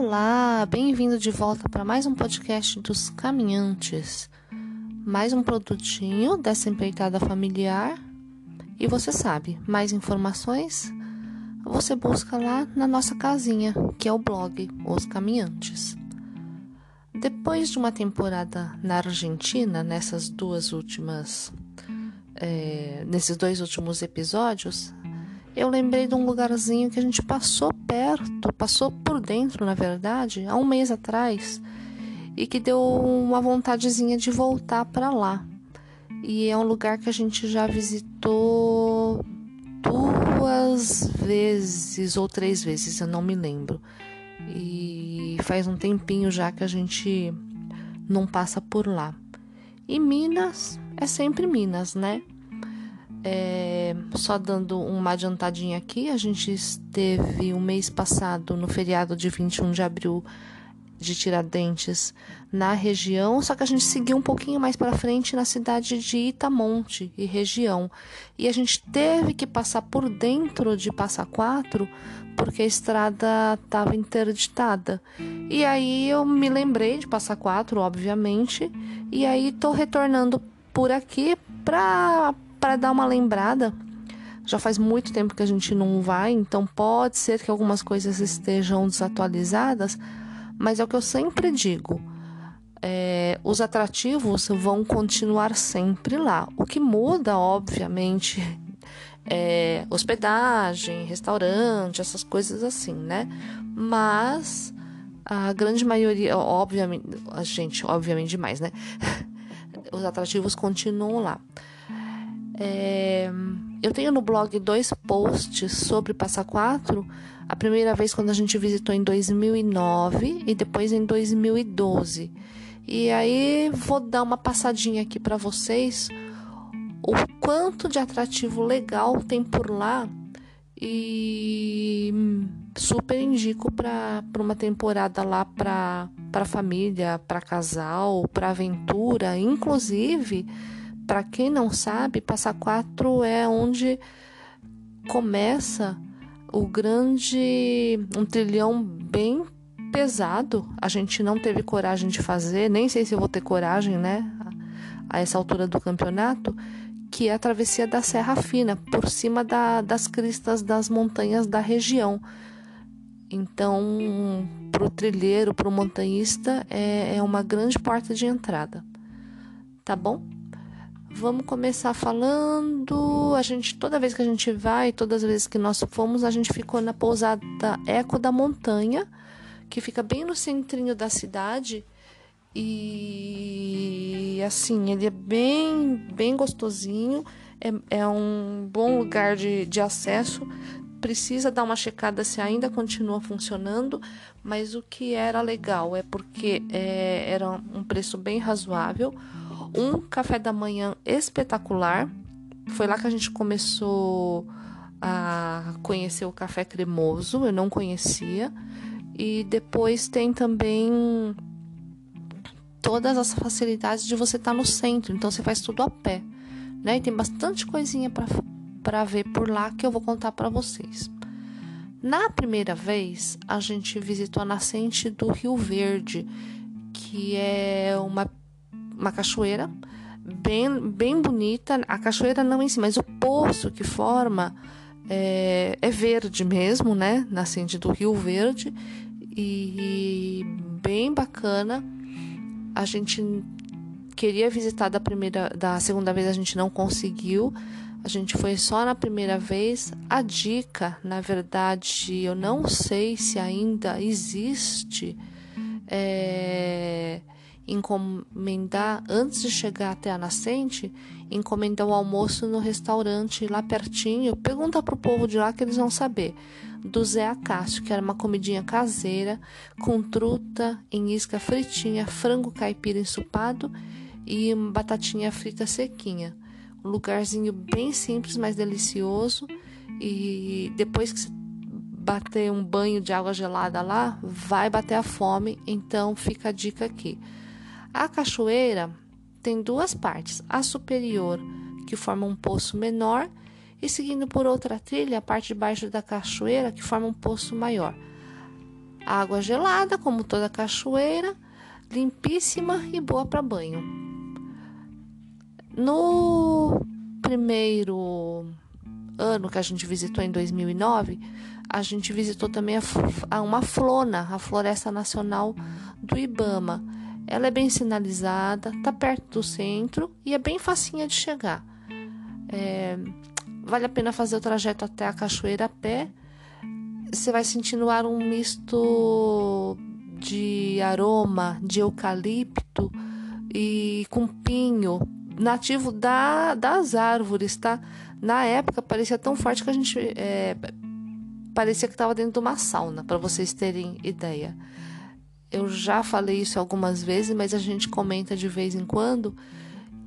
Olá, bem-vindo de volta para mais um podcast dos Caminhantes. Mais um produtinho dessa empreitada familiar. E você sabe, mais informações você busca lá na nossa casinha, que é o blog Os Caminhantes. Depois de uma temporada na Argentina, nessas duas últimas, é, nesses dois últimos episódios, eu lembrei de um lugarzinho que a gente passou perto, passou por dentro, na verdade, há um mês atrás, e que deu uma vontadezinha de voltar para lá. E é um lugar que a gente já visitou duas vezes ou três vezes, eu não me lembro. E faz um tempinho já que a gente não passa por lá. E Minas é sempre Minas, né? É, só dando uma adiantadinha aqui, a gente esteve o mês passado no feriado de 21 de abril de Tiradentes na região, só que a gente seguiu um pouquinho mais para frente na cidade de Itamonte e região. E a gente teve que passar por dentro de Passa Quatro porque a estrada estava interditada. E aí eu me lembrei de Passa Quatro, obviamente, e aí tô retornando por aqui para para dar uma lembrada. Já faz muito tempo que a gente não vai, então pode ser que algumas coisas estejam desatualizadas, mas é o que eu sempre digo. É, os atrativos vão continuar sempre lá. O que muda, obviamente, é hospedagem, restaurante, essas coisas assim, né? Mas a grande maioria, obviamente, a gente, obviamente demais, né? Os atrativos continuam lá. É, eu tenho no blog dois posts sobre Passa Quatro. A primeira vez quando a gente visitou em 2009 e depois em 2012. E aí vou dar uma passadinha aqui para vocês o quanto de atrativo legal tem por lá e super indico para uma temporada lá para família, para casal, para aventura, inclusive para quem não sabe, Passa Quatro é onde começa o grande um trilhão bem pesado. A gente não teve coragem de fazer, nem sei se eu vou ter coragem, né? A essa altura do campeonato, que é a travessia da Serra Fina, por cima da, das cristas das montanhas da região. Então, para o trilheiro, para o montanhista, é, é uma grande porta de entrada. Tá bom? Vamos começar falando. A gente, toda vez que a gente vai, todas as vezes que nós fomos, a gente ficou na pousada Eco da Montanha, que fica bem no centrinho da cidade. E assim, ele é bem, bem gostosinho. É, é um bom lugar de, de acesso. Precisa dar uma checada se ainda continua funcionando, mas o que era legal é porque é, era um preço bem razoável um café da manhã espetacular. Foi lá que a gente começou a conhecer o café cremoso, eu não conhecia. E depois tem também todas as facilidades de você estar tá no centro, então você faz tudo a pé, né? E tem bastante coisinha para ver por lá que eu vou contar para vocês. Na primeira vez, a gente visitou a nascente do Rio Verde, que é uma uma cachoeira bem, bem bonita. A cachoeira não em si, mas o poço que forma é, é verde mesmo, né? Nascente do Rio Verde. E, e bem bacana. A gente queria visitar da primeira, da segunda vez a gente não conseguiu. A gente foi só na primeira vez. A dica, na verdade, eu não sei se ainda existe. É, encomendar, antes de chegar até a nascente, encomendar o almoço no restaurante lá pertinho. Pergunta pro povo de lá que eles vão saber. Do Zé Acácio, que era uma comidinha caseira, com truta em isca fritinha, frango caipira ensopado e batatinha frita sequinha. Um lugarzinho bem simples, mas delicioso. E depois que você bater um banho de água gelada lá, vai bater a fome. Então fica a dica aqui. A cachoeira tem duas partes: a superior, que forma um poço menor, e seguindo por outra trilha, a parte de baixo da cachoeira, que forma um poço maior. Água gelada, como toda cachoeira, limpíssima e boa para banho. No primeiro ano que a gente visitou em 2009, a gente visitou também a, uma flona, a Floresta Nacional do Ibama ela é bem sinalizada, está perto do centro e é bem facinha de chegar. É, vale a pena fazer o trajeto até a cachoeira a pé. Você vai sentir no ar um misto de aroma de eucalipto e com pinho, nativo da, das árvores, tá? Na época parecia tão forte que a gente é, parecia que estava dentro de uma sauna, para vocês terem ideia. Eu já falei isso algumas vezes, mas a gente comenta de vez em quando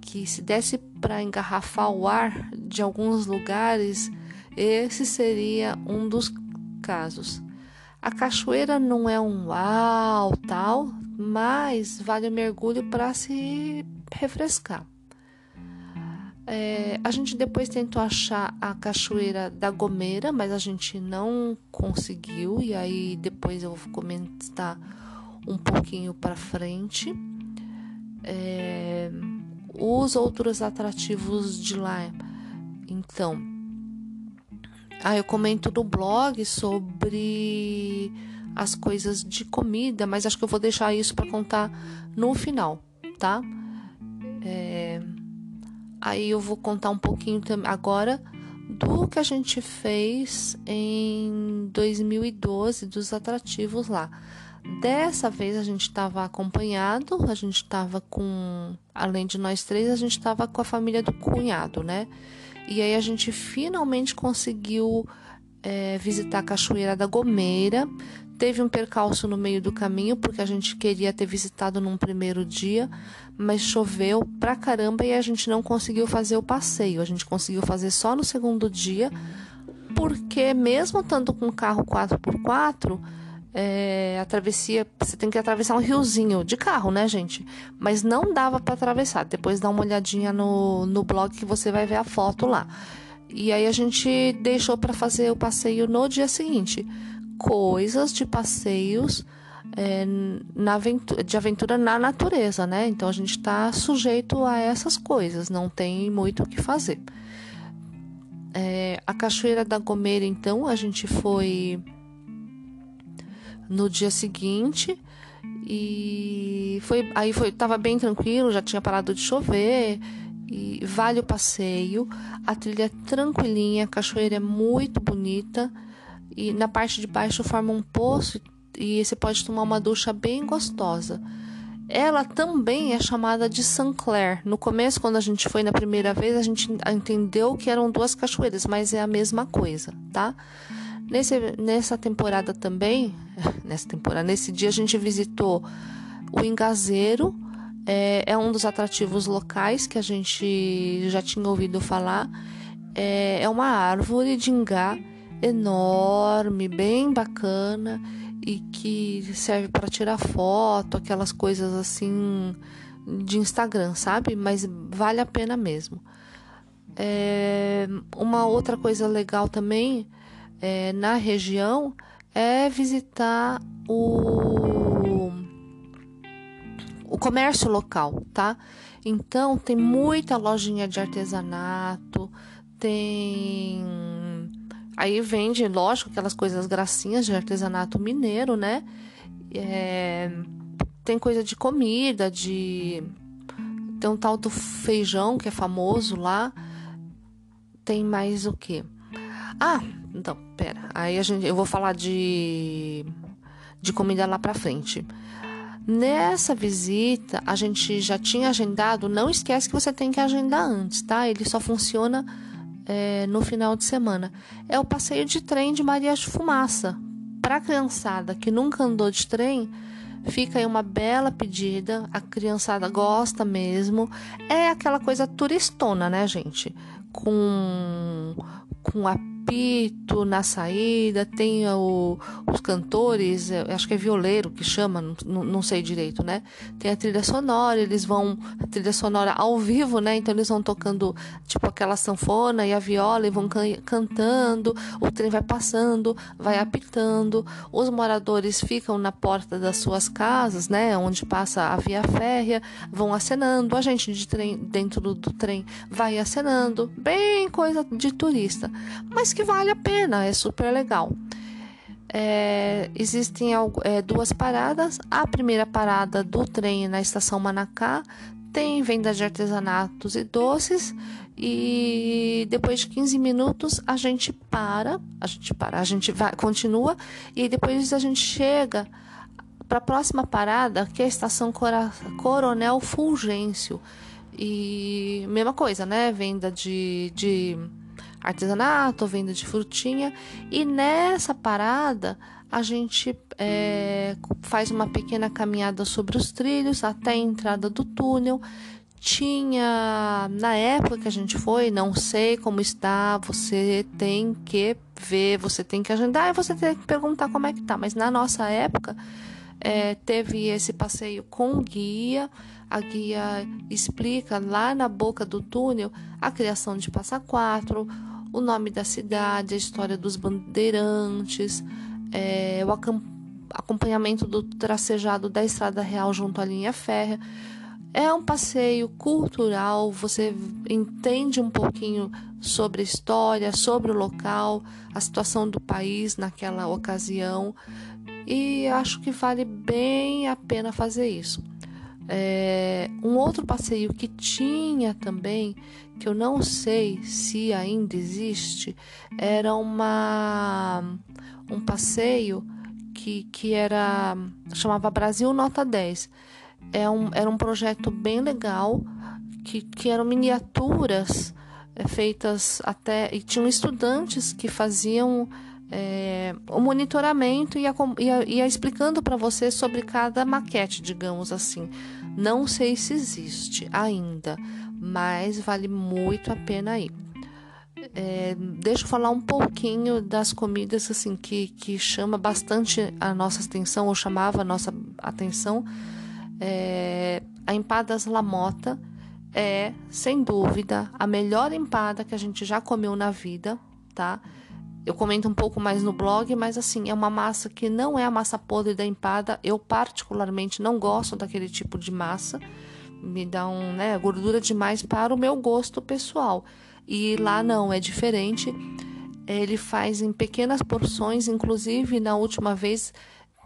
que se desse para engarrafar o ar de alguns lugares, esse seria um dos casos. A cachoeira não é um uau tal, mas vale o mergulho para se refrescar. É, a gente depois tentou achar a cachoeira da Gomeira, mas a gente não conseguiu, e aí depois eu vou comentar um pouquinho para frente. É, os outros atrativos de lá. Então, ah, eu comento no blog sobre as coisas de comida, mas acho que eu vou deixar isso para contar no final, tá? É, aí eu vou contar um pouquinho agora do que a gente fez em 2012 dos atrativos lá. Dessa vez a gente estava acompanhado, a gente estava com, além de nós três, a gente estava com a família do cunhado, né? E aí a gente finalmente conseguiu é, visitar a Cachoeira da Gomeira. Teve um percalço no meio do caminho, porque a gente queria ter visitado num primeiro dia, mas choveu pra caramba e a gente não conseguiu fazer o passeio. A gente conseguiu fazer só no segundo dia, porque mesmo estando com carro 4x4, é, a travessia, você tem que atravessar um riozinho de carro, né, gente? Mas não dava para atravessar. Depois dá uma olhadinha no, no blog que você vai ver a foto lá. E aí a gente deixou para fazer o passeio no dia seguinte. Coisas de passeios é, na aventura, de aventura na natureza, né? Então a gente está sujeito a essas coisas, não tem muito o que fazer. É, a Cachoeira da Gomeira, então, a gente foi no dia seguinte e foi aí foi tava bem tranquilo, já tinha parado de chover e vale o passeio. A trilha é tranquilinha, a cachoeira é muito bonita e na parte de baixo forma um poço e você pode tomar uma ducha bem gostosa. Ela também é chamada de Saint-Clair. No começo, quando a gente foi na primeira vez, a gente entendeu que eram duas cachoeiras, mas é a mesma coisa, tá? Nesse, nessa temporada também, nessa temporada, nesse dia a gente visitou o Engazeiro, é, é um dos atrativos locais que a gente já tinha ouvido falar. É, é uma árvore de ingá enorme, bem bacana e que serve para tirar foto, aquelas coisas assim de Instagram, sabe? Mas vale a pena mesmo. É, uma outra coisa legal também é, na região é visitar o, o comércio local, tá? Então tem muita lojinha de artesanato, tem. Aí vende, lógico, aquelas coisas gracinhas de artesanato mineiro, né? É... Tem coisa de comida, de. Tem um tal do feijão que é famoso lá. Tem mais o que? Ah, então, pera. Aí a gente, eu vou falar de, de comida lá pra frente. Nessa visita, a gente já tinha agendado. Não esquece que você tem que agendar antes, tá? Ele só funciona é, no final de semana. É o passeio de trem de Maria de Fumaça. Para a criançada que nunca andou de trem, fica aí uma bela pedida. A criançada gosta mesmo. É aquela coisa turistona, né, gente? Com, com a apito na saída, tem o, os cantores, acho que é violeiro que chama, não, não, sei direito, né? Tem a trilha sonora, eles vão, a trilha sonora ao vivo, né? Então eles vão tocando tipo aquela sanfona e a viola e vão can, cantando, o trem vai passando, vai apitando, os moradores ficam na porta das suas casas, né? Onde passa a via férrea, vão acenando, a gente de trem, dentro do, do trem vai acenando, bem coisa de turista. Mas que vale a pena, é super legal. É, existem é, duas paradas. A primeira parada do trem na estação Manacá tem venda de artesanatos e doces. E depois de 15 minutos a gente para, a gente para, a gente vai, continua e depois a gente chega para a próxima parada, que é a estação Coronel Fulgêncio. E mesma coisa, né? Venda de, de artesanato, venda de frutinha. E nessa parada a gente é, faz uma pequena caminhada sobre os trilhos até a entrada do túnel. Tinha na época que a gente foi, não sei como está, você tem que ver, você tem que agendar e você tem que perguntar como é que tá. Mas na nossa época é, teve esse passeio com guia. A guia explica lá na boca do túnel a criação de passa quatro, o nome da cidade, a história dos bandeirantes, é, o acompanhamento do tracejado da Estrada Real junto à linha férrea. É um passeio cultural, você entende um pouquinho sobre a história, sobre o local, a situação do país naquela ocasião, e acho que vale bem a pena fazer isso. É, um outro passeio que tinha também, que eu não sei se ainda existe, era uma um passeio que, que era chamava Brasil Nota 10. É um, era um projeto bem legal que, que eram miniaturas é, feitas até e tinham estudantes que faziam é, o monitoramento e ia, ia, ia explicando para você sobre cada maquete, digamos assim. Não sei se existe ainda, mas vale muito a pena ir. É, deixa eu falar um pouquinho das comidas assim que, que chama bastante a nossa atenção ou chamava a nossa atenção. É, a empadas Lamota é, sem dúvida, a melhor empada que a gente já comeu na vida, tá? Eu comento um pouco mais no blog, mas assim, é uma massa que não é a massa podre da empada. Eu particularmente não gosto daquele tipo de massa. Me um, né, gordura demais para o meu gosto pessoal. E lá não, é diferente. Ele faz em pequenas porções, inclusive na última vez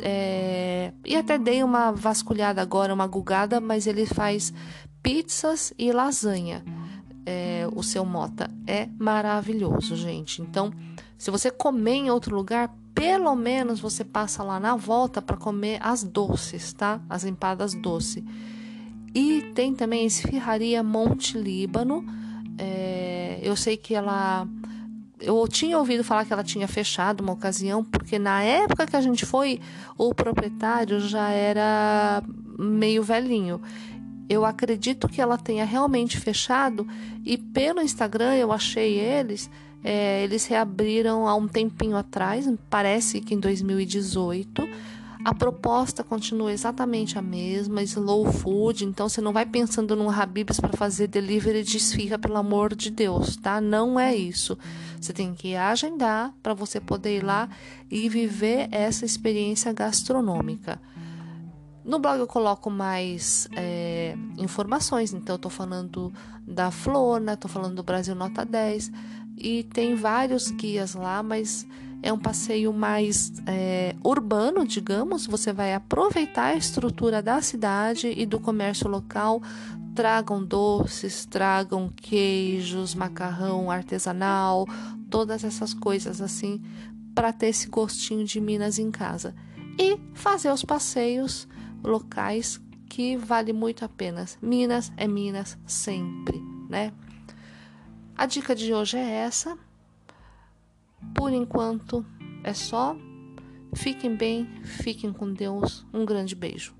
é, e até dei uma vasculhada agora, uma gugada, mas ele faz pizzas e lasanha. É, o seu mota é maravilhoso, gente. Então, se você comer em outro lugar, pelo menos você passa lá na volta para comer as doces, tá? As empadas doce. E tem também a esfirraria Monte Líbano. É, eu sei que ela. Eu tinha ouvido falar que ela tinha fechado uma ocasião, porque na época que a gente foi, o proprietário já era meio velhinho. Eu acredito que ela tenha realmente fechado e pelo Instagram eu achei eles é, eles reabriram há um tempinho atrás, parece que em 2018. A proposta continua exatamente a mesma, slow food, então você não vai pensando num Habib's para fazer delivery de esfirra, pelo amor de Deus, tá? Não é isso. Você tem que agendar para você poder ir lá e viver essa experiência gastronômica. No blog eu coloco mais é, informações, então eu tô falando da Flona, tô falando do Brasil Nota 10, e tem vários guias lá, mas é um passeio mais é, urbano, digamos. Você vai aproveitar a estrutura da cidade e do comércio local. Tragam doces, tragam queijos, macarrão artesanal, todas essas coisas assim, para ter esse gostinho de Minas em casa. E fazer os passeios locais que vale muito a pena. Minas é Minas sempre, né? A dica de hoje é essa. Por enquanto é só. Fiquem bem, fiquem com Deus. Um grande beijo.